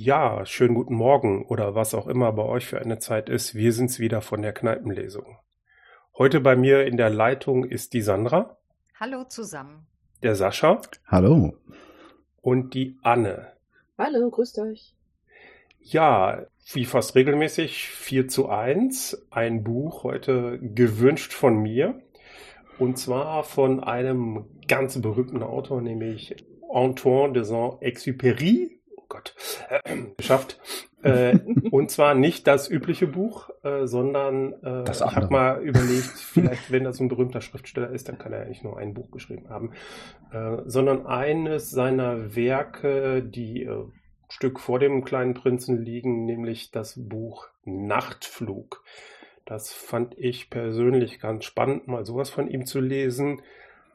Ja, schönen guten Morgen oder was auch immer bei euch für eine Zeit ist. Wir sind's wieder von der Kneipenlesung. Heute bei mir in der Leitung ist die Sandra. Hallo zusammen. Der Sascha. Hallo. Und die Anne. Hallo, grüßt euch. Ja, wie fast regelmäßig 4 zu 1. Ein Buch heute gewünscht von mir. Und zwar von einem ganz berühmten Autor, nämlich Antoine de Saint-Exupéry. Gott, äh, geschafft. Äh, und zwar nicht das übliche Buch, äh, sondern äh, Das ich habe mal überlegt, vielleicht, wenn das ein berühmter Schriftsteller ist, dann kann er nicht nur ein Buch geschrieben haben, äh, sondern eines seiner Werke, die äh, ein Stück vor dem kleinen Prinzen liegen, nämlich das Buch Nachtflug. Das fand ich persönlich ganz spannend, mal sowas von ihm zu lesen.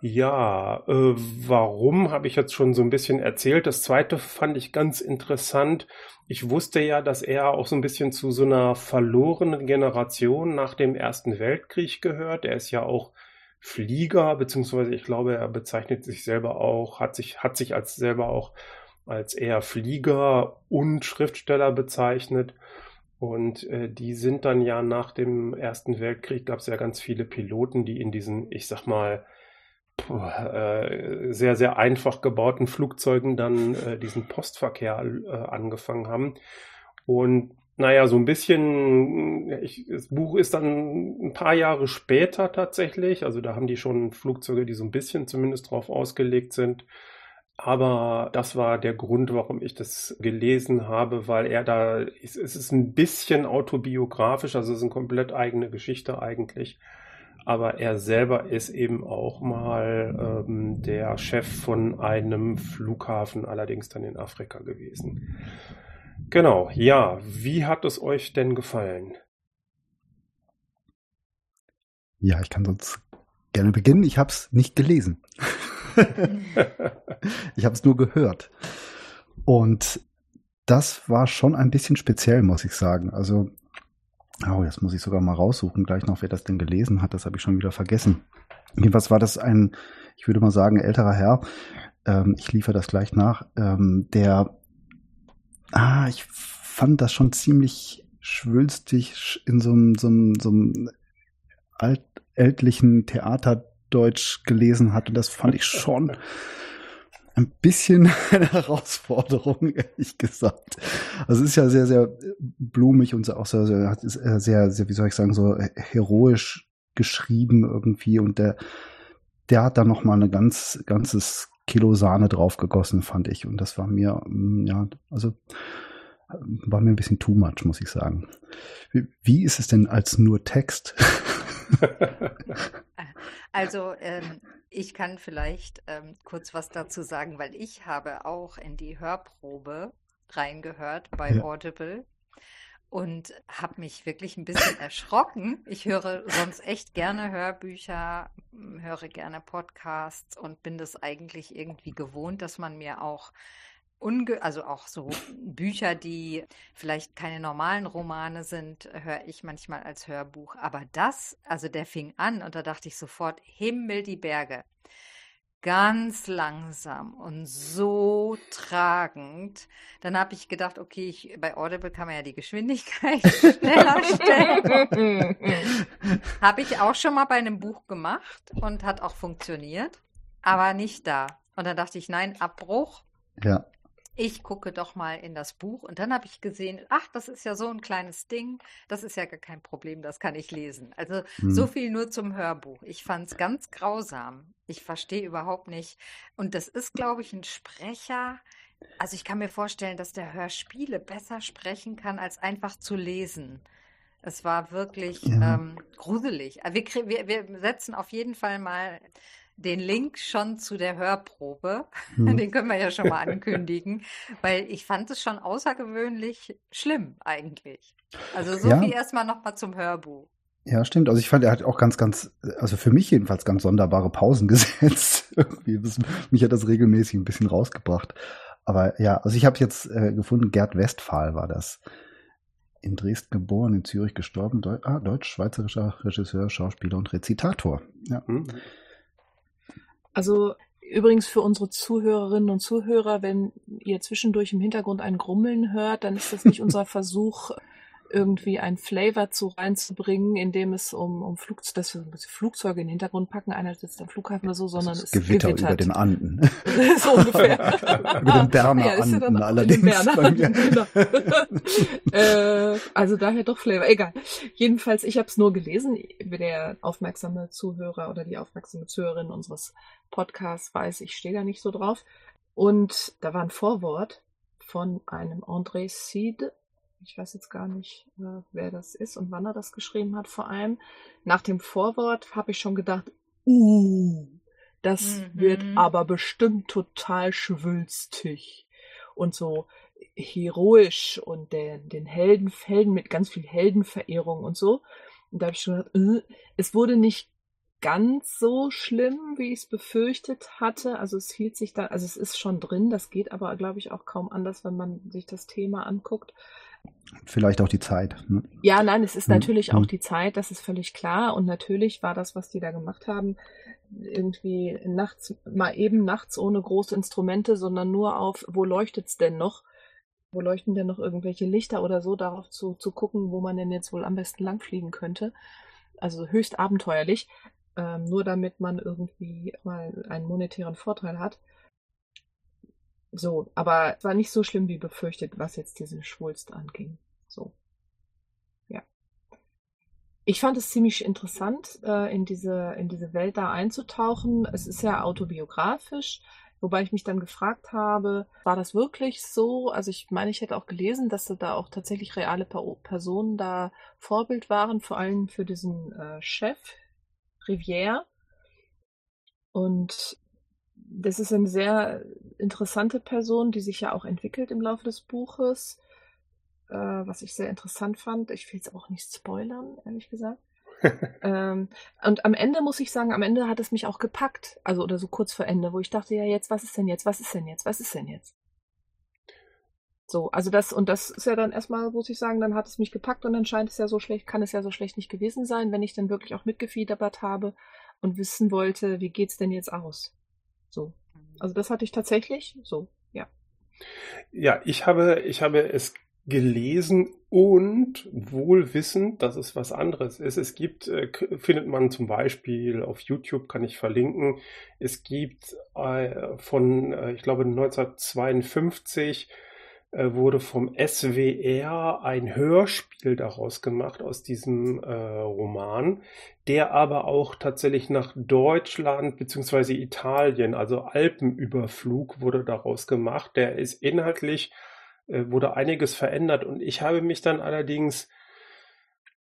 Ja, äh, warum habe ich jetzt schon so ein bisschen erzählt. Das zweite fand ich ganz interessant. Ich wusste ja, dass er auch so ein bisschen zu so einer verlorenen Generation nach dem Ersten Weltkrieg gehört. Er ist ja auch Flieger, beziehungsweise ich glaube, er bezeichnet sich selber auch, hat sich, hat sich als selber auch als eher Flieger und Schriftsteller bezeichnet. Und äh, die sind dann ja nach dem Ersten Weltkrieg, gab es ja ganz viele Piloten, die in diesen, ich sag mal, sehr, sehr einfach gebauten Flugzeugen dann äh, diesen Postverkehr äh, angefangen haben. Und naja, so ein bisschen, ich, das Buch ist dann ein paar Jahre später tatsächlich, also da haben die schon Flugzeuge, die so ein bisschen zumindest drauf ausgelegt sind. Aber das war der Grund, warum ich das gelesen habe, weil er da, es ist ein bisschen autobiografisch, also es ist eine komplett eigene Geschichte eigentlich. Aber er selber ist eben auch mal ähm, der Chef von einem Flughafen, allerdings dann in Afrika gewesen. Genau, ja. Wie hat es euch denn gefallen? Ja, ich kann sonst gerne beginnen. Ich habe es nicht gelesen. ich habe es nur gehört. Und das war schon ein bisschen speziell, muss ich sagen. Also, oh, jetzt muss ich sogar mal raussuchen, gleich noch, wer das denn gelesen hat. Das habe ich schon wieder vergessen. Jedenfalls war das ein, ich würde mal sagen, älterer Herr. Ähm, ich liefere das gleich nach. Ähm, der, ah, ich fand das schon ziemlich schwülstig sch- in so einem, so einem, so einem alt, ältlichen Theaterdeutsch gelesen hat. Und das fand ich schon ein bisschen eine Herausforderung, ehrlich gesagt. Also es ist ja sehr, sehr blumig und auch sehr, sehr, äh, sehr, sehr, wie soll ich sagen, so heroisch geschrieben irgendwie und der, der hat da noch mal eine ganz, ganzes Kilo Sahne draufgegossen, fand ich. Und das war mir, mm, ja, also äh, war mir ein bisschen too much, muss ich sagen. Wie, wie ist es denn als nur Text? Also ähm, ich kann vielleicht ähm, kurz was dazu sagen, weil ich habe auch in die Hörprobe reingehört bei Ja. Audible und habe mich wirklich ein bisschen erschrocken. Ich höre sonst echt gerne Hörbücher, m, höre gerne Podcasts und bin das eigentlich irgendwie gewohnt, dass man mir auch unge also auch so Bücher, die vielleicht keine normalen Romane sind, höre ich manchmal als Hörbuch. Aber das, also der fing an und da dachte ich sofort, Himmel die Berge. Ganz langsam und so tragend. Dann habe ich gedacht, okay, ich, bei Audible kann man ja die Geschwindigkeit schneller stellen. Habe ich auch schon mal bei einem Buch gemacht und hat auch funktioniert, aber nicht da. Und dann dachte ich, nein, Abbruch. ja, Ich gucke doch mal in das Buch und dann habe ich gesehen, ach, das ist ja so ein kleines Ding, das ist ja gar kein Problem, das kann ich lesen. Also hm. so viel nur zum Hörbuch. Ich fand es ganz grausam. Ich verstehe überhaupt nicht. Und das ist, glaube ich, ein Sprecher. Also ich kann mir vorstellen, dass der Hörspiele besser sprechen kann, als einfach zu lesen. Es war wirklich Ja. ähm, gruselig. Aber Wir, wir, wir setzen auf jeden Fall mal den Link schon zu der Hörprobe. Hm. Den können wir ja schon mal ankündigen, weil ich fand es schon außergewöhnlich schlimm eigentlich. Also so Ja. viel erstmal nochmal zum Hörbuch. Ja, stimmt. Also ich fand, er hat auch ganz, ganz, also für mich jedenfalls ganz sonderbare Pausen gesetzt. Mich hat das regelmäßig ein bisschen rausgebracht. Aber ja, also ich habe jetzt äh, gefunden, Gerd Westphal war das. In Dresden geboren, in Zürich gestorben, Deu ah, deutsch-schweizerischer Regisseur, Schauspieler und Rezitator. Ja. Hm? Also Übrigens für unsere Zuhörerinnen und Zuhörer, wenn ihr zwischendurch im Hintergrund ein Grummeln hört, dann ist das nicht unser Versuch, irgendwie ein Flavor zu reinzubringen, indem es um, um Flug, dass wir Flugzeuge in den Hintergrund packen, einer sitzt am Flughafen oder so, sondern es Gewitter gewittert. über den Anden. so ungefähr. über den Berner ja, Anden ja allerdings. Berner Anden, genau. äh, also daher doch Flavor, egal. Jedenfalls, ich habe es nur gelesen, der aufmerksame Zuhörer oder die aufmerksame Zuhörerin unseres Podcasts weiß, ich stehe da nicht so drauf. Und da war ein Vorwort von einem André Cid, ich weiß jetzt gar nicht, äh, wer das ist und wann er das geschrieben hat vor allem. Nach dem Vorwort habe ich schon gedacht, uh, das mhm. wird aber bestimmt total schwülstig und so heroisch und den, den Helden, Helden mit ganz viel Heldenverehrung und so. Und da habe ich schon gedacht, äh, es wurde nicht ganz so schlimm, wie ich es befürchtet hatte. Also es hielt sich da, also es ist schon drin, das geht aber, glaube ich, auch kaum anders, wenn man sich das Thema anguckt. Vielleicht auch die Zeit. Ne? Ja, nein, es ist hm. natürlich hm. auch die Zeit, das ist völlig klar. Und natürlich war das, was die da gemacht haben, irgendwie nachts, mal eben nachts ohne große Instrumente, sondern nur auf, wo leuchtet's denn noch? Wo leuchten denn noch irgendwelche Lichter oder so, darauf zu, zu gucken, wo man denn jetzt wohl am besten langfliegen könnte. Also höchst abenteuerlich, ähm, nur damit man irgendwie mal einen monetären Vorteil hat. So, aber es war nicht so schlimm wie befürchtet, was jetzt diese Schwulst anging. So. Ja. Ich fand es ziemlich interessant, äh, in diese, in diese Welt da einzutauchen. Es ist ja autobiografisch, wobei ich mich dann gefragt habe, war das wirklich so? Also ich meine, ich hätte auch gelesen, dass da auch tatsächlich reale Personen da Vorbild waren, vor allem für diesen äh, Chef, Rivière. Und das ist eine sehr interessante Person, die sich ja auch entwickelt im Laufe des Buches, äh, was ich sehr interessant fand. Ich will es auch nicht spoilern, ehrlich gesagt. ähm, und am Ende muss ich sagen, am Ende hat es mich auch gepackt, also oder so kurz vor Ende, wo ich dachte, ja jetzt, was ist denn jetzt, was ist denn jetzt, was ist denn jetzt? So, also das, und das ist ja dann erstmal, muss ich sagen, dann hat es mich gepackt und dann scheint es ja so schlecht, kann es ja so schlecht nicht gewesen sein, wenn ich dann wirklich auch mitgefiedert habe und wissen wollte, wie geht's denn jetzt aus? So. Also das hatte ich tatsächlich so, ja. Ja, ich habe, ich habe es gelesen und wohl wissend, dass es was anderes ist. Es gibt, äh, findet man zum Beispiel auf YouTube, kann ich verlinken, es gibt äh, von, äh, ich glaube, 1952 äh, wurde vom SWR ein Hörspiel daraus gemacht aus diesem äh, Roman, der aber auch tatsächlich nach Deutschland beziehungsweise Italien, also Alpenüberflug wurde daraus gemacht. Der ist inhaltlich, äh, wurde einiges verändert und ich habe mich dann allerdings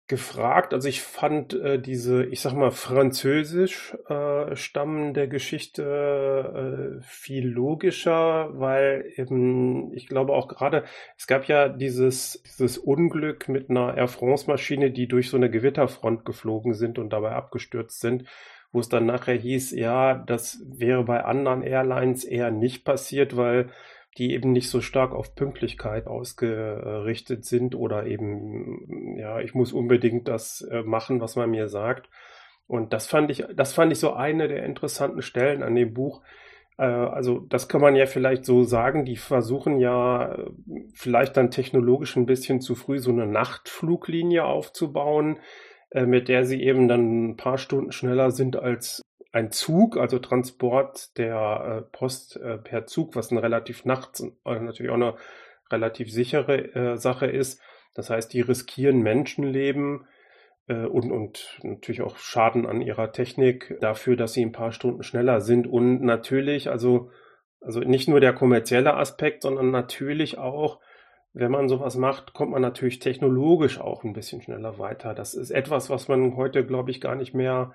gefragt. Also ich fand äh, diese, ich sag mal, französisch äh, stammende Geschichte äh, viel logischer, weil eben, ich glaube auch gerade, es gab ja dieses, dieses Unglück mit einer Air France-Maschine, die durch so eine Gewitterfront geflogen sind und dabei abgestürzt sind, wo es dann nachher hieß, ja, das wäre bei anderen Airlines eher nicht passiert, weil die eben nicht so stark auf Pünktlichkeit ausgerichtet sind oder eben, ja, ich muss unbedingt das äh, machen, was man mir sagt. Und das fand ich, das fand ich so eine der interessanten Stellen an dem Buch. Äh, also, das kann man ja vielleicht so sagen. Die versuchen ja äh, vielleicht dann technologisch ein bisschen zu früh so eine Nachtfluglinie aufzubauen, mit der sie eben dann ein paar Stunden schneller sind als ein Zug, also Transport der äh, Post äh, per Zug, was ein relativ nachts äh, natürlich auch eine relativ sichere äh, Sache ist. Das heißt, die riskieren Menschenleben äh, und, und natürlich auch Schaden an ihrer Technik dafür, dass sie ein paar Stunden schneller sind. Und natürlich, also, also nicht nur der kommerzielle Aspekt, sondern natürlich auch, wenn man sowas macht, kommt man natürlich technologisch auch ein bisschen schneller weiter. Das ist etwas, was man heute, glaube ich, gar nicht mehr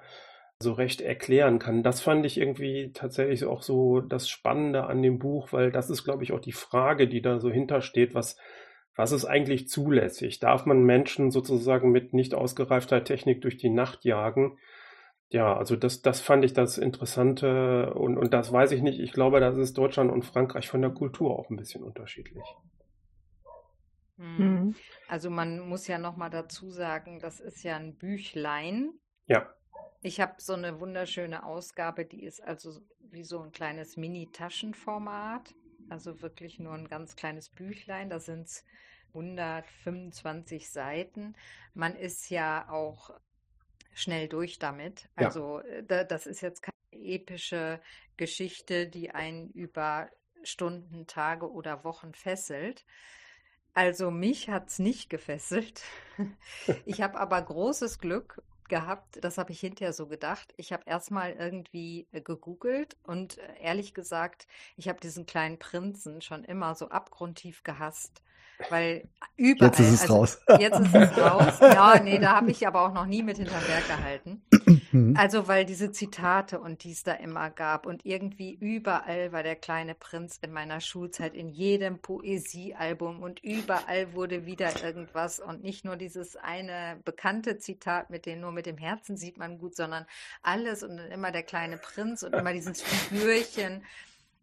so recht erklären kann. Das fand ich irgendwie tatsächlich auch so das Spannende an dem Buch, weil das ist, glaube ich, auch die Frage, die da so hintersteht, was, was ist eigentlich zulässig? Darf man Menschen sozusagen mit nicht ausgereifter Technik durch die Nacht jagen? Ja, also das, das fand ich das Interessante und, und das weiß ich nicht. Ich glaube, das ist Deutschland und Frankreich von der Kultur auch ein bisschen unterschiedlich. Mhm. Also man muss ja noch mal dazu sagen, das ist ja ein Büchlein. Ja. Ich habe so eine wunderschöne Ausgabe, die ist also wie so ein kleines Mini-Taschenformat. Also wirklich nur ein ganz kleines Büchlein. Da sind es 125 Seiten. Man ist ja auch schnell durch damit. Ja. Also äh, das ist jetzt keine epische Geschichte, die einen über Stunden, Tage oder Wochen fesselt. Also mich hat es nicht gefesselt. Ich habe aber großes Glück gehabt, das habe ich hinterher so gedacht. Ich habe erstmal irgendwie äh, gegoogelt und äh, ehrlich gesagt, ich habe diesen kleinen Prinzen schon immer so abgrundtief gehasst. Weil überall. Jetzt ist es also, raus. Jetzt ist es raus. Ja, nee, da habe ich aber auch noch nie mit hinterm Berg gehalten. Mhm. Also, weil diese Zitate und die es da immer gab und irgendwie überall war der kleine Prinz in meiner Schulzeit, in jedem Poesiealbum und überall wurde wieder irgendwas und nicht nur dieses eine bekannte Zitat mit dem nur mit dem Herzen sieht man gut, sondern alles und dann immer der kleine Prinz und immer dieses Figürchen.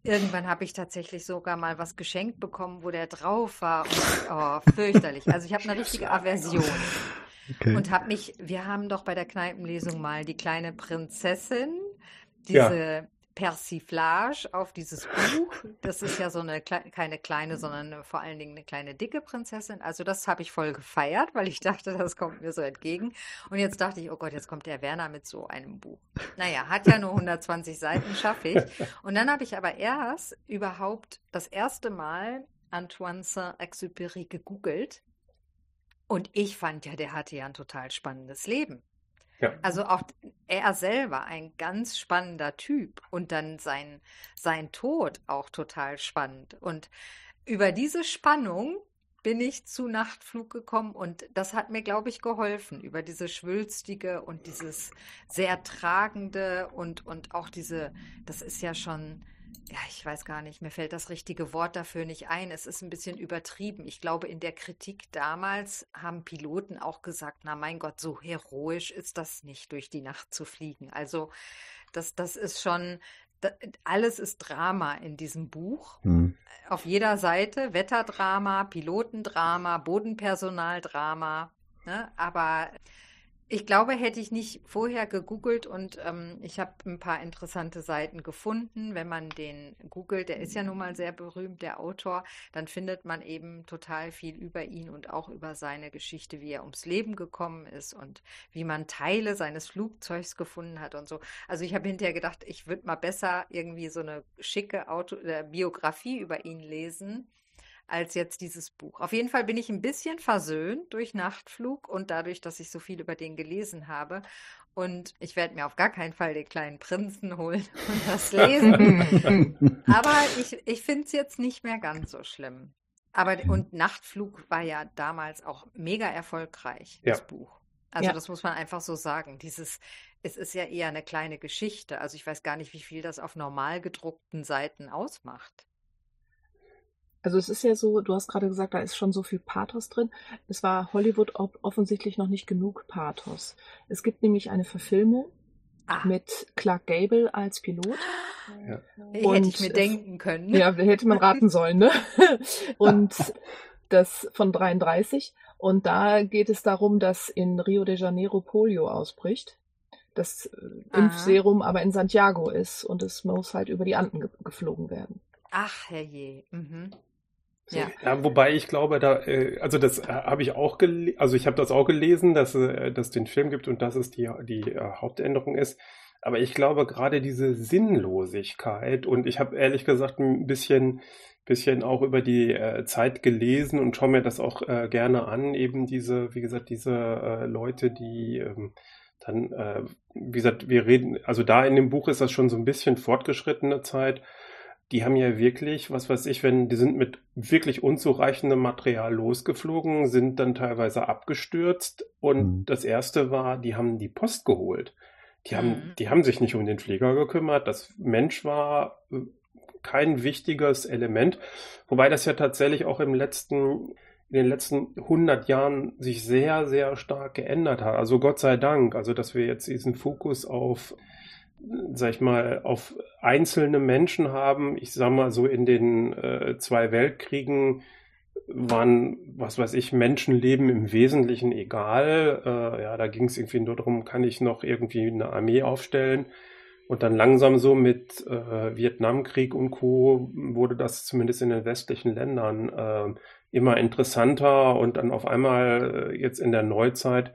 Irgendwann habe ich tatsächlich sogar mal was geschenkt bekommen, wo der drauf war. Und, oh, fürchterlich. Also ich habe eine richtige Aversion. Okay. Und habe mich, wir haben doch bei der Kneipenlesung mal die kleine Prinzessin, Ja. Persiflage auf dieses Buch. Das ist ja so eine keine kleine, sondern eine, vor allen Dingen eine kleine dicke Prinzessin. Also das habe ich voll gefeiert, weil ich dachte, das kommt mir so entgegen. Und jetzt dachte ich, oh Gott, jetzt kommt der Werner mit so einem Buch. Naja, hat ja nur 120 Seiten, schaffe ich. Und dann habe ich aber erst überhaupt das erste Mal Antoine Saint-Exupéry gegoogelt. Und ich fand ja, der hatte ja ein total spannendes Leben. Ja. Also auch er selber ein ganz spannender Typ und dann sein, sein Tod auch total spannend. Und über diese Spannung bin ich zu Nachtflug gekommen und das hat mir, glaube ich, geholfen, über diese schwülstige und dieses sehr tragende und, und auch diese, das ist ja schon, ja, ich weiß gar nicht, mir fällt das richtige Wort dafür nicht ein. Es ist ein bisschen übertrieben. Ich glaube, in der Kritik damals haben Piloten auch gesagt, na mein Gott, so heroisch ist das nicht, durch die Nacht zu fliegen. Also das, das ist schon, alles ist Drama in diesem Buch. Hm. Auf jeder Seite Wetterdrama, Pilotendrama, Bodenpersonaldrama. Ne? Aber ich glaube, hätte ich nicht vorher gegoogelt und ähm, ich habe ein paar interessante Seiten gefunden. Wenn man den googelt, der ist ja nun mal sehr berühmt, der Autor, dann findet man eben total viel über ihn und auch über seine Geschichte, wie er ums Leben gekommen ist und wie man Teile seines Flugzeugs gefunden hat und so. Also ich habe hinterher gedacht, ich würde mal besser irgendwie so eine schicke Auto äh, Biografie über ihn lesen als jetzt dieses Buch. Auf jeden Fall bin ich ein bisschen versöhnt durch Nachtflug und dadurch, dass ich so viel über den gelesen habe. Und ich werde mir auf gar keinen Fall den kleinen Prinzen holen und das lesen. Aber ich, ich finde es jetzt nicht mehr ganz so schlimm. Aber und Nachtflug war ja damals auch mega erfolgreich, das Ja. Buch. Also Ja. das muss man einfach so sagen. Dieses, es ist ja eher eine kleine Geschichte. Also ich weiß gar nicht, wie viel das auf normal gedruckten Seiten ausmacht. Also es ist ja so, du hast gerade gesagt, da ist schon so viel Pathos drin. Es war Hollywood ob- offensichtlich noch nicht genug Pathos. Es gibt nämlich eine Verfilmung Ah, mit Clark Gable als Pilot. Ja. hätte ich mir denken können. Ja, hätte man raten sollen, ne? Und das von 33. Und da geht es darum, dass in Rio de Janeiro Polio ausbricht. Das äh, Aha. Impfserum aber in Santiago ist und es muss halt über die Anden ge geflogen werden. Ach, herrje. Mhm. Ja. ja, wobei ich glaube, da, äh, also das äh, habe ich auch gelesen, also ich habe das auch gelesen, dass äh, dass es den Film gibt und dass es die, die äh, Hauptänderung ist. Aber ich glaube gerade diese Sinnlosigkeit und ich habe ehrlich gesagt ein bisschen, bisschen auch über die äh, Zeit gelesen und schaue mir das auch äh, gerne an, eben diese, wie gesagt, diese äh, Leute, die ähm, dann, äh, wie gesagt, wir reden, also da in dem Buch ist das schon so ein bisschen fortgeschrittene Zeit die haben ja wirklich, was weiß ich, wenn die sind mit wirklich unzureichendem Material losgeflogen, sind dann teilweise abgestürzt und Mhm. das erste war, die haben die Post geholt. Die haben, Mhm. die haben sich nicht um den Flieger gekümmert. Das Mensch war äh, kein wichtiges Element, wobei das ja tatsächlich auch im letzten in den letzten 100 Jahren sich sehr, sehr stark geändert hat. Also Gott sei Dank, also dass wir jetzt diesen Fokus auf sag ich mal, auf einzelne Menschen haben. Ich sag mal so in den äh, zwei Weltkriegen waren, was weiß ich, Menschenleben im Wesentlichen egal. Äh, ja, da ging es irgendwie nur darum, kann ich noch irgendwie eine Armee aufstellen. Und dann langsam so mit äh, Vietnamkrieg und Co. wurde das zumindest in den westlichen Ländern äh, immer interessanter und dann auf einmal äh, jetzt in der Neuzeit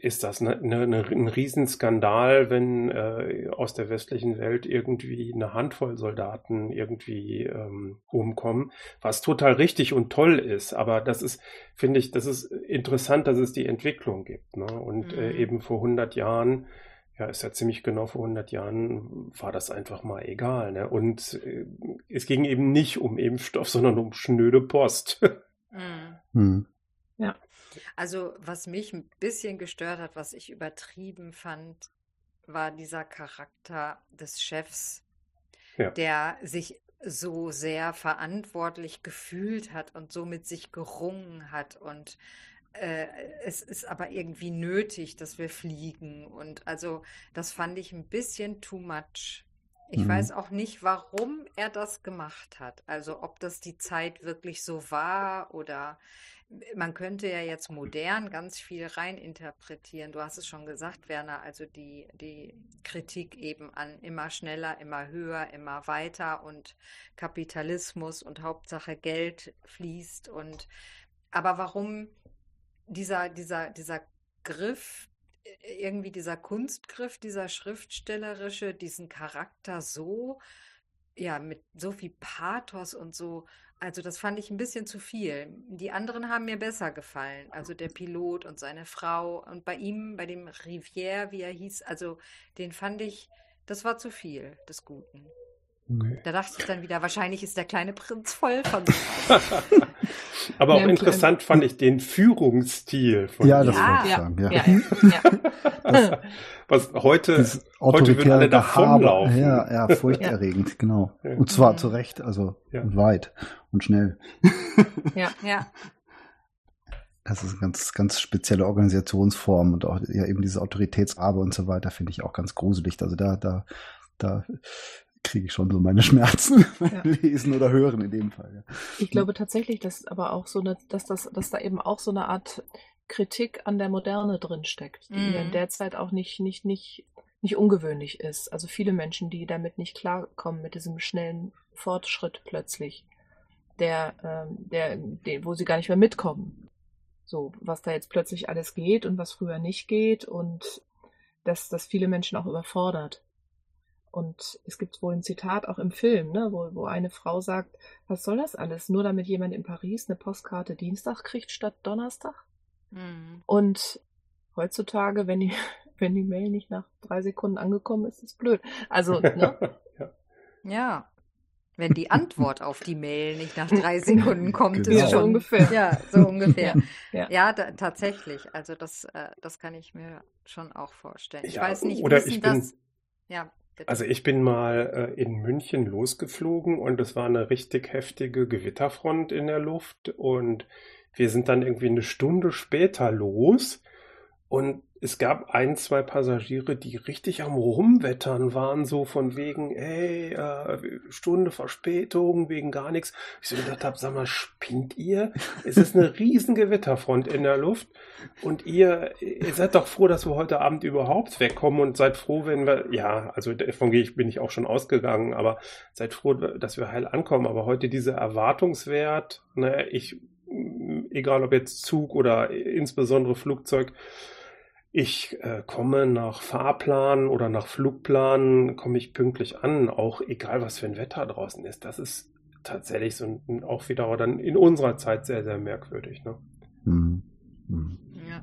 ist das eine, eine, ein Riesenskandal, wenn äh, aus der westlichen Welt irgendwie eine Handvoll Soldaten irgendwie ähm, umkommen, was total richtig und toll ist. Aber das ist, finde ich, das ist interessant, dass es die Entwicklung gibt. Ne? Und äh, mhm. äh, eben vor 100 Jahren, ja, ist ja ziemlich genau vor 100 Jahren, war das einfach mal egal. Ne? Und äh, es ging eben nicht um Impfstoff, sondern um schnöde Post. mhm. Mhm. Ja. Also, was mich ein bisschen gestört hat, was ich übertrieben fand, war dieser Charakter des Chefs, ja. der sich so sehr verantwortlich gefühlt hat und so mit sich gerungen hat und äh, es ist aber irgendwie nötig, dass wir fliegen und also das fand ich ein bisschen too much. Ich mhm. weiß auch nicht, warum er das gemacht hat. Also ob das die Zeit wirklich so war oder man könnte ja jetzt modern ganz viel reininterpretieren. Du hast es schon gesagt, Werner, also die, die Kritik eben an immer schneller, immer höher, immer weiter und Kapitalismus und Hauptsache Geld fließt und aber warum dieser, dieser, dieser Griff, irgendwie dieser Kunstgriff, dieser schriftstellerische, diesen Charakter so, ja, mit so viel Pathos und so also das fand ich ein bisschen zu viel. Die anderen haben mir besser gefallen. Also der Pilot und seine Frau. Und bei ihm, bei dem Rivière, wie er hieß, also den fand ich, das war zu viel des Guten. Okay. Da dachte ich dann wieder, wahrscheinlich ist der kleine Prinz voll von. Aber auch interessant fand ich den Führungsstil von Ja, das ja. wollte ich sagen. Ja. ja, das, was heute, heute würden alle davonlaufen. Ja, ja, furchterregend, genau. Und zwar zu Recht, also weit und schnell. Ja, ja. Das ist eine ganz, ganz spezielle Organisationsform und auch ja eben diese Autoritätsabe und so weiter finde ich auch ganz gruselig. Also da, da, da kriege ich schon so meine Schmerzen ja. lesen oder hören in dem Fall. Ja. Ich glaube tatsächlich, dass aber auch so eine, dass das, dass da eben auch so eine Art Kritik an der Moderne drin steckt, die mhm. in der Zeit auch nicht, nicht, nicht, nicht ungewöhnlich ist. Also viele Menschen, die damit nicht klarkommen, mit diesem schnellen Fortschritt plötzlich, der, ähm, der, der, wo sie gar nicht mehr mitkommen. So, was da jetzt plötzlich alles geht und was früher nicht geht und dass das viele Menschen auch überfordert. Und es gibt wohl ein Zitat auch im Film, ne, wo, wo eine Frau sagt, was soll das alles? Nur damit jemand in Paris eine Postkarte Dienstag kriegt statt Donnerstag? Mhm. Und heutzutage, wenn die, wenn die Mail nicht nach drei Sekunden angekommen ist, ist blöd. Also, ne? ja. ja. Wenn die Antwort auf die Mail nicht nach drei Sekunden kommt, genau. ist schon ungefähr. Ja, so ungefähr. ja, ja da, tatsächlich. Also das, äh, das kann ich mir schon auch vorstellen. Ich ja, weiß nicht, oder ich bin, das. Ja. Also ich bin mal äh, in München losgeflogen und es war eine richtig heftige Gewitterfront in der Luft und wir sind dann irgendwie eine Stunde später los und es gab ein, zwei Passagiere, die richtig am Rumwettern waren, so von wegen, ey, äh, Stunde Verspätung, wegen gar nichts. Ich so gedacht habe, sag mal, spinnt ihr? Es ist eine riesen Gewitterfront in der Luft und ihr, ihr seid doch froh, dass wir heute Abend überhaupt wegkommen und seid froh, wenn wir, ja, also davon bin ich auch schon ausgegangen, aber seid froh, dass wir heil ankommen. Aber heute dieser Erwartungswert, ne, ich, egal ob jetzt Zug oder insbesondere Flugzeug, ich äh, komme nach Fahrplan oder nach Flugplan, komme ich pünktlich an, auch egal was für ein Wetter draußen ist. Das ist tatsächlich so ein, auch wieder dann in unserer Zeit sehr, sehr merkwürdig. Ne? Mhm. Mhm. Ja.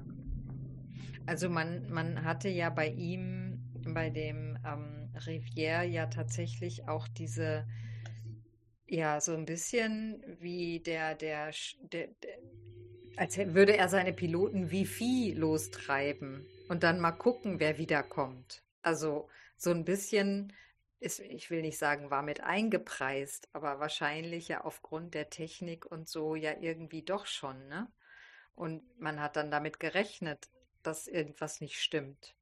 Also man, man hatte ja bei ihm, bei dem ähm, Rivière ja tatsächlich auch diese, ja, so ein bisschen wie der, der, der, der als würde er seine Piloten wie Vieh lostreiben und dann mal gucken, wer wiederkommt. Also so ein bisschen ist, ich will nicht sagen, war mit eingepreist, aber wahrscheinlich ja aufgrund der Technik und so ja irgendwie doch schon, ne? Und man hat dann damit gerechnet, dass irgendwas nicht stimmt,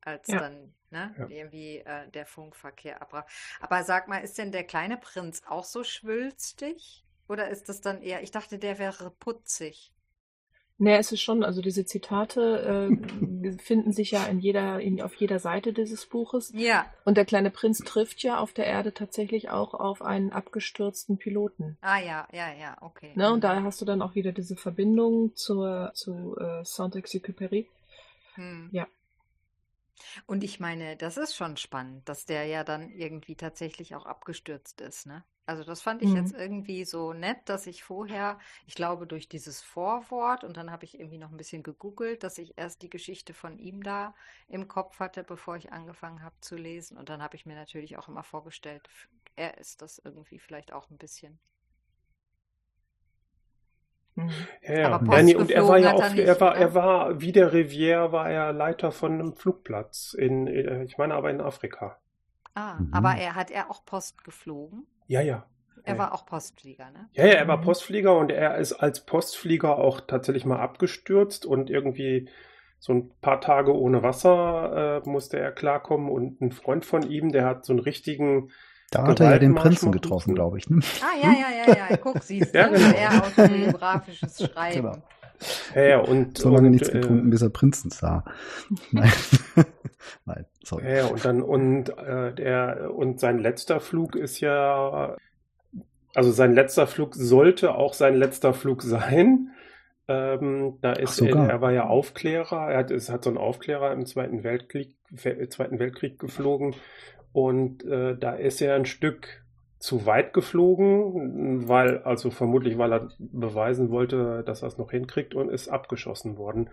als ja. dann ne, ja. irgendwie äh, der Funkverkehr abbrach. Aber sag mal, ist denn der kleine Prinz auch so schwülstig? Oder ist das dann eher, ich dachte, der wäre putzig. Nee, es ist schon, also diese Zitate äh, finden sich ja in jeder, in, auf jeder Seite dieses Buches. Ja. Und der kleine Prinz trifft ja auf der Erde tatsächlich auch auf einen abgestürzten Piloten. Ah ja, ja, ja, okay. Ne? Und da hast du dann auch wieder diese Verbindung zur, zu äh, Saint-Exupéry. Hm. Ja. Und ich meine, das ist schon spannend, dass der ja dann irgendwie tatsächlich auch abgestürzt ist, ne? Also das fand ich Mhm. jetzt irgendwie so nett, dass ich vorher, ich glaube durch dieses Vorwort und dann habe ich irgendwie noch ein bisschen gegoogelt, dass ich erst die Geschichte von ihm da im Kopf hatte, bevor ich angefangen habe zu lesen. Und dann habe ich mir natürlich auch immer vorgestellt, er ist das irgendwie vielleicht auch ein bisschen. Mhm. Ja, ja. Aber ja nee, und er war ja auch, er er war, er war, wie der Rivière war er Leiter von einem Flugplatz in, äh, ich meine aber in Afrika. Ah, Mhm. aber er hat er auch Post geflogen? Ja, ja. Er Ja. war auch Postflieger, ne? Ja, ja, er war Mhm. Postflieger und er ist als Postflieger auch tatsächlich mal abgestürzt und irgendwie so ein paar Tage ohne Wasser äh, musste er klarkommen und ein Freund von ihm, der hat so einen richtigen, Da hat er ja den Prinzen getroffen, glaube ich. Ne? Ah, ja, ja, ja, ja. Guck, siehst du, Ja, genau. er autobiografisches Schreiben. Genau. ja, ja, und, So lange und, nichts äh, getrunken, bis er Prinzen sah. Nein. Nein, sorry. Ja, und dann und äh, der und sein letzter Flug ist ja, also sein letzter Flug sollte auch sein letzter Flug sein. Ähm, da ist er, er war ja Aufklärer, er hat, es hat so einen Aufklärer im Zweiten Weltkrieg, Zweiten Weltkrieg geflogen und äh, da ist er ein Stück zu weit geflogen, weil, also vermutlich, weil er beweisen wollte, dass er es noch hinkriegt und ist abgeschossen worden.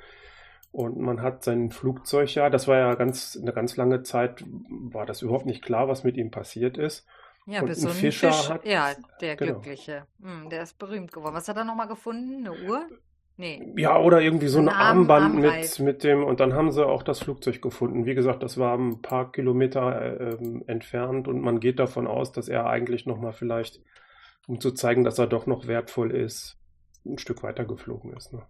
Und man hat sein Flugzeug ja, das war ja ganz, eine ganz lange Zeit, war das überhaupt nicht klar, was mit ihm passiert ist. Ja, Und bis ein so ein Fischer Fisch, hat- ja, der genau. Glückliche. Hm, der ist berühmt geworden. Was hat er nochmal gefunden? Eine Uhr? Nee. Ja, oder irgendwie so ein Ein Arm- Armband Armreif. mit, mit dem, und dann haben sie auch das Flugzeug gefunden. Wie gesagt, das war ein paar Kilometer äh, entfernt und man geht davon aus, dass er eigentlich nochmal vielleicht, um zu zeigen, dass er doch noch wertvoll ist, ein Stück weiter geflogen ist. Ne?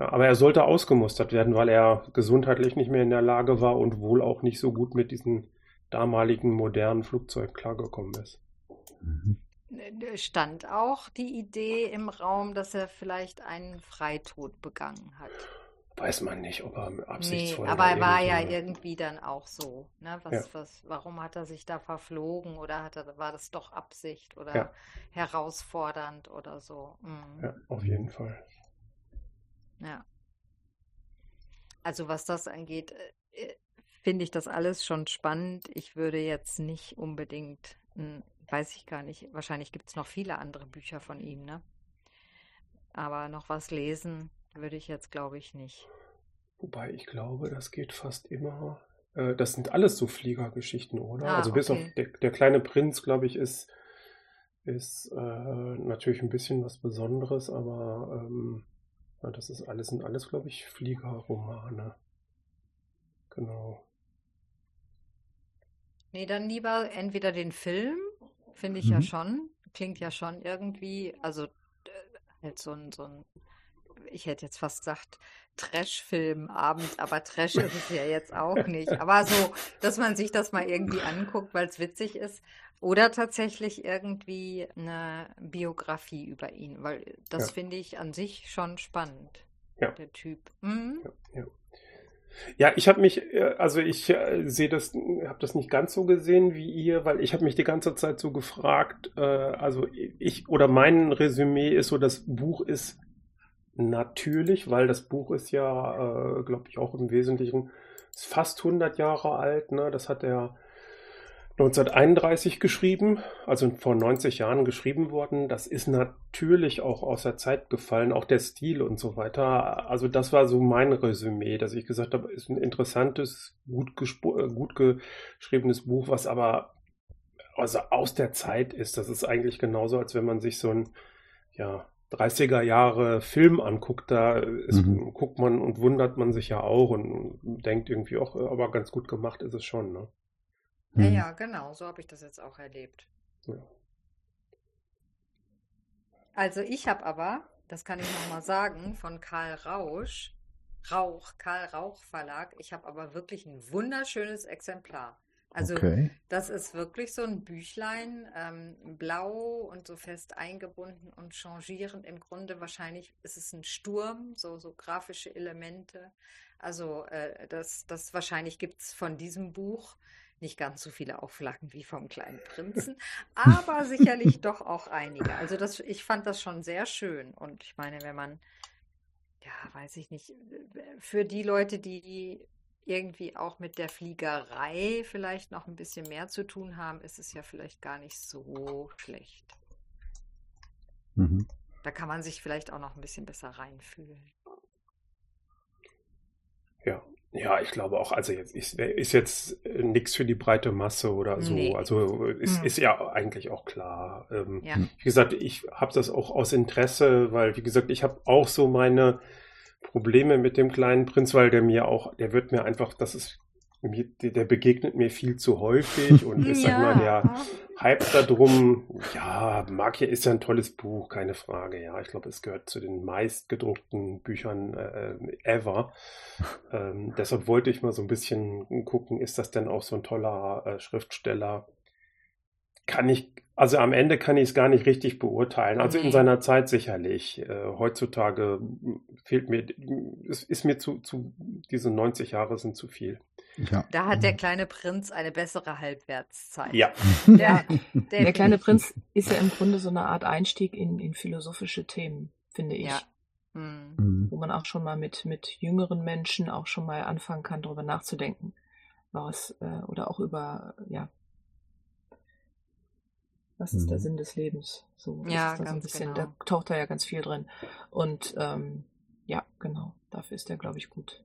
Ja, aber er sollte ausgemustert werden, weil er gesundheitlich nicht mehr in der Lage war und wohl auch nicht so gut mit diesem damaligen modernen Flugzeug klargekommen ist. Mhm. Äh, Stand auch die Idee im Raum, dass er vielleicht einen Freitod begangen hat. Weiß man nicht, ob er Nee, absichtsvoll aber er war ja irgendwie- dann auch so. Ne? Was, Ja. was, warum hat er sich da verflogen oder hat er, war das doch Absicht oder Ja. herausfordernd oder so? Mhm. Ja, auf jeden Fall. Ja. Also was das angeht, äh, äh, finde ich das alles schon spannend. Ich würde jetzt nicht unbedingt, hm, weiß ich gar nicht, wahrscheinlich gibt es noch viele andere Bücher von ihm, ne? Aber noch was lesen würde ich jetzt, glaube ich, nicht. Wobei ich glaube, das geht fast immer. Äh, das sind alles so Fliegergeschichten, oder? Ah, also bis okay. auf der, der kleine Prinz, glaube ich, ist, ist äh, natürlich ein bisschen was Besonderes, aber ähm, das ist alles, sind alles, glaube ich, Fliegerromane. Genau. Nee, dann lieber entweder den Film, finde ich ja Mhm. schon, klingt ja schon irgendwie, also äh, halt so ein, so ein, ich hätte jetzt fast gesagt, Trash-Filmabend, aber Trash ist es ja jetzt auch nicht. Aber so, dass man sich das mal irgendwie anguckt, weil es witzig ist. Oder tatsächlich irgendwie eine Biografie über ihn, weil das Ja. finde ich an sich schon spannend, Ja. der Typ. Mhm. Ja, ja. Ich habe mich, äh, also ich äh, sehe das, habe das nicht ganz so gesehen wie ihr, weil ich habe mich die ganze Zeit so gefragt, äh, also ich oder mein Resümee ist so, das Buch ist natürlich, weil das Buch ist ja, äh, glaube ich, auch im Wesentlichen ist fast 100 Jahre alt, ne? Das hat er 1931 geschrieben, also vor 90 Jahren geschrieben worden. Das ist natürlich auch aus der Zeit gefallen, auch der Stil und so weiter. Also das war so mein Resümee, dass ich gesagt habe, ist ein interessantes, gut, äh, gut geschriebenes Buch, was aber also aus der Zeit ist. Das ist eigentlich genauso, als wenn man sich so ein ja, 30er Jahre Film anguckt. Da ist, Mhm. guckt man und wundert man sich ja auch und denkt irgendwie auch, aber ganz gut gemacht ist es schon. Ne? Ja, Mhm. ja, genau, so habe ich das jetzt auch erlebt. Ja. Also ich habe aber, das kann ich nochmal sagen, von Karl Rausch, Rauch, Karl Rauch Verlag, ich habe aber wirklich ein wunderschönes Exemplar. Also Okay. das ist wirklich so ein Büchlein, ähm, blau und so fest eingebunden und changierend. Im Grunde wahrscheinlich ist es ein Sturm, so, so grafische Elemente. Also äh, das, das wahrscheinlich gibt es von diesem Buch nicht ganz so viele Auflagen wie vom Kleinen Prinzen, aber sicherlich doch auch einige. Also das, ich fand das schon sehr schön. Und ich meine, wenn man, ja, weiß ich nicht, für die Leute, die irgendwie auch mit der Fliegerei vielleicht noch ein bisschen mehr zu tun haben, ist es ja vielleicht gar nicht so schlecht. Mhm. Da kann man sich vielleicht auch noch ein bisschen besser reinfühlen. Ja, ja, ich glaube auch, also jetzt ist, ist jetzt nichts für die breite Masse oder so. Nee. Also ist, Hm. ist ja eigentlich auch klar. Ähm, Ja. Wie gesagt, ich habe das auch aus Interesse, weil, wie gesagt, ich habe auch so meine Probleme mit dem kleinen Prinz, weil der mir auch, der wird mir einfach, das ist, der begegnet mir viel zu häufig und ich sag mal, der Hype darum, ja, Makia ist ja ein tolles Buch, keine Frage. Ja, ich glaube, es gehört zu den meistgedruckten Büchern äh, ever. Ähm, deshalb wollte ich mal so ein bisschen gucken, ist das denn auch so ein toller äh, Schriftsteller? Kann ich, also am Ende kann ich es gar nicht richtig beurteilen. Also in Nee. seiner Zeit sicherlich. Äh, heutzutage fehlt mir, es ist mir zu, zu, diese 90 Jahre sind zu viel. Ja. Da hat der kleine Prinz eine bessere Halbwertszeit. Ja. Der, Der kleine Prinz ist ja im Grunde so eine Art Einstieg in, in philosophische Themen, finde ich. Ja. Hm. Mhm. Wo man auch schon mal mit, mit jüngeren Menschen auch schon mal anfangen kann, darüber nachzudenken. Was, äh, oder auch über, ja, was ist der Mhm. Sinn des Lebens? So Ja, so ein ganz bisschen, genau. da taucht da ja ganz viel drin. Und ähm, ja, genau, dafür ist der, glaube ich, gut.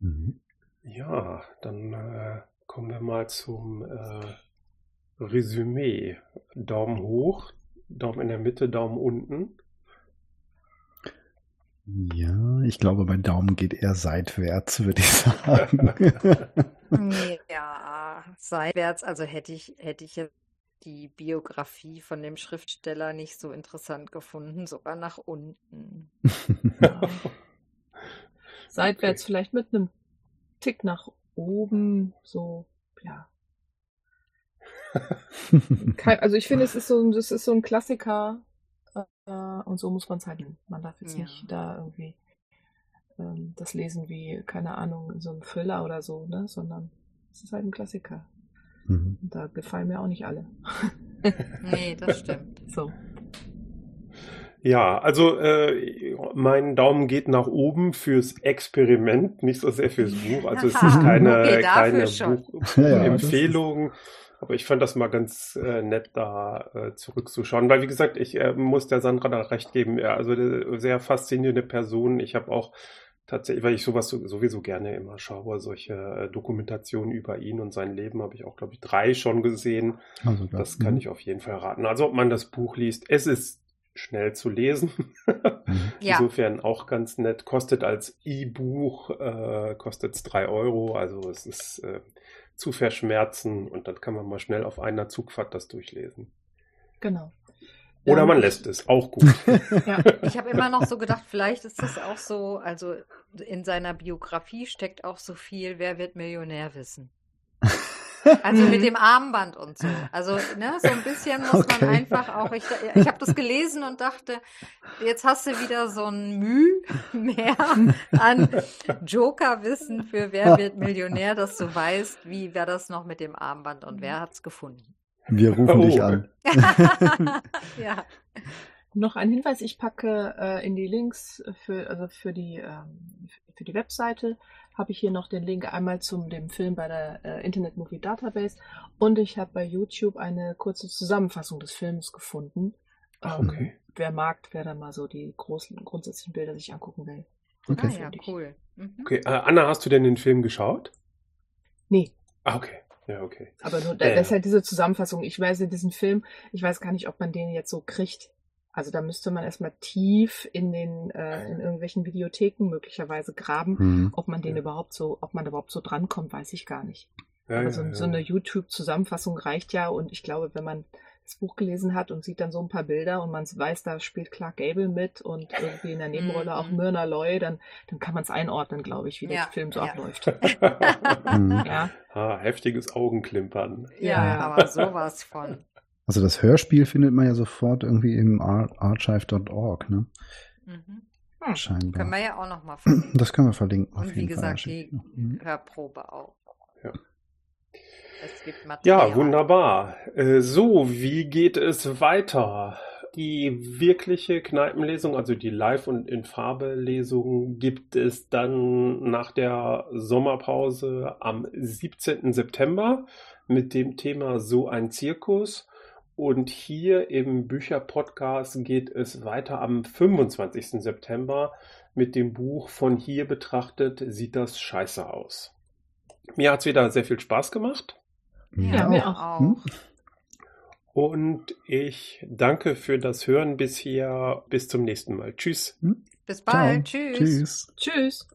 Mhm. Ja, dann äh, kommen wir mal zum äh, Resümee. Daumen hoch, Daumen in der Mitte, Daumen unten. Ja, ich glaube, mein Daumen geht eher seitwärts, würde ich sagen. Ja, seitwärts, also hätte ich, hätte ich jetzt die Biografie von dem Schriftsteller nicht so interessant gefunden, sogar nach unten. Ja. Seitwärts vielleicht mit einem Tick nach oben, so, ja. Kein, also ich finde, es ist so, ein- das ist so ein Klassiker äh, und so muss man es halt nehmen. Man darf jetzt Ja. nicht da irgendwie ähm, das lesen wie, keine Ahnung, in so einem Thriller oder so, ne? Sondern es ist halt ein Klassiker. Mhm. Und da gefallen mir auch nicht alle. Nee, das stimmt. So. Ja, also äh, mein Daumen geht nach oben fürs Experiment, nicht so sehr fürs Buch. Also es ist keine, Okay, keine schon. Buch Ja, ja, Empfehlung. Aber ich fand das mal ganz äh, nett, da äh, zurückzuschauen. Weil, wie gesagt, ich äh, muss der Sandra da recht geben. Ja, also eine sehr faszinierende Person. Ich habe auch tatsächlich, weil ich sowas so- sowieso gerne immer schaue, solche äh, Dokumentationen über ihn und sein Leben habe ich auch, glaube ich, drei schon gesehen. Also, Das kann ich auf jeden Fall raten. Also, ob man das Buch liest, es ist schnell zu lesen. Mhm. Ja, Insofern auch ganz nett. Kostet als E-Buch, äh, kostet es 3 Euro. Also es ist äh, zu verschmerzen und dann kann man mal schnell auf einer Zugfahrt das durchlesen. Genau. Oder man lässt es, auch gut. Ja. ich habe immer noch so gedacht, vielleicht ist das auch so, also in seiner Biografie steckt auch so viel, wer wird Millionär wissen. Also mit dem Armband und so. Also ne, so ein bisschen muss Okay. man einfach auch. Ich, ich habe das gelesen und dachte, jetzt hast du wieder so ein Mühe mehr an Joker-Wissen für Wer wird Millionär, dass du weißt, wie wäre das noch mit dem Armband und wer hat's gefunden. Wir rufen Oh. dich an. ja. Noch ein Hinweis, ich packe äh, in die Links für, also für die, ähm, für die Webseite habe ich hier noch den Link einmal zum dem Film bei der äh, Internet Movie Database und ich habe bei YouTube eine kurze Zusammenfassung des Films gefunden. Ach, Ähm, okay. Wer mag, wer da mal so die großen grundsätzlichen Bilder sich angucken will. Okay. Ah ja, cool. Mhm. Okay, äh, Anna, hast du denn den Film geschaut? Nee, Ah, okay. Ja, okay. aber nur, Ja, das ist ja. halt diese Zusammenfassung. Ich weiß in diesem Film, ich weiß gar nicht, ob man den jetzt so kriegt. Also da müsste man erstmal tief in den, äh, in irgendwelchen Videotheken möglicherweise graben. Mhm. Ob man den Ja. überhaupt so, ob man überhaupt so drankommt, weiß ich gar nicht. Ja, Aber ja, so, ja. so eine YouTube-Zusammenfassung reicht ja und ich glaube, wenn man das Buch gelesen hat und sieht dann so ein paar Bilder und man weiß, da spielt Clark Gable mit und irgendwie in der Nebenrolle auch Mhm. Myrna Loy, dann, dann kann man es einordnen, glaube ich, wie Ja, der Film so ja. abläuft. Mhm. Ja, ah, heftiges Augenklimpern. Ja, aber sowas von. Also das Hörspiel findet man ja sofort irgendwie im ar archive.org, ne? Mhm. Hm. Scheinbar. Können wir ja auch nochmal verlinken. Das können wir verlinken. auf Und wie jeden Fall. gesagt, die. Mhm. Hörprobe auch. Ja. Es gibt Material. Ja, wunderbar. Äh, So, wie geht es weiter? Die wirkliche Kneipenlesung, also die Live- und in Farbe-Lesung, gibt es dann nach der Sommerpause am 17. September mit dem Thema So ein Zirkus. Und hier im Bücherpodcast geht es weiter am 25. September mit dem Buch Von hier betrachtet sieht das scheiße aus. Mir hat es wieder sehr viel Spaß gemacht. Ja, mir auch. Hm? Und ich danke für das Hören bisher. Bis zum nächsten Mal. Tschüss. Bis Ciao. bald. Tschüss. Tschüss. Tschüss.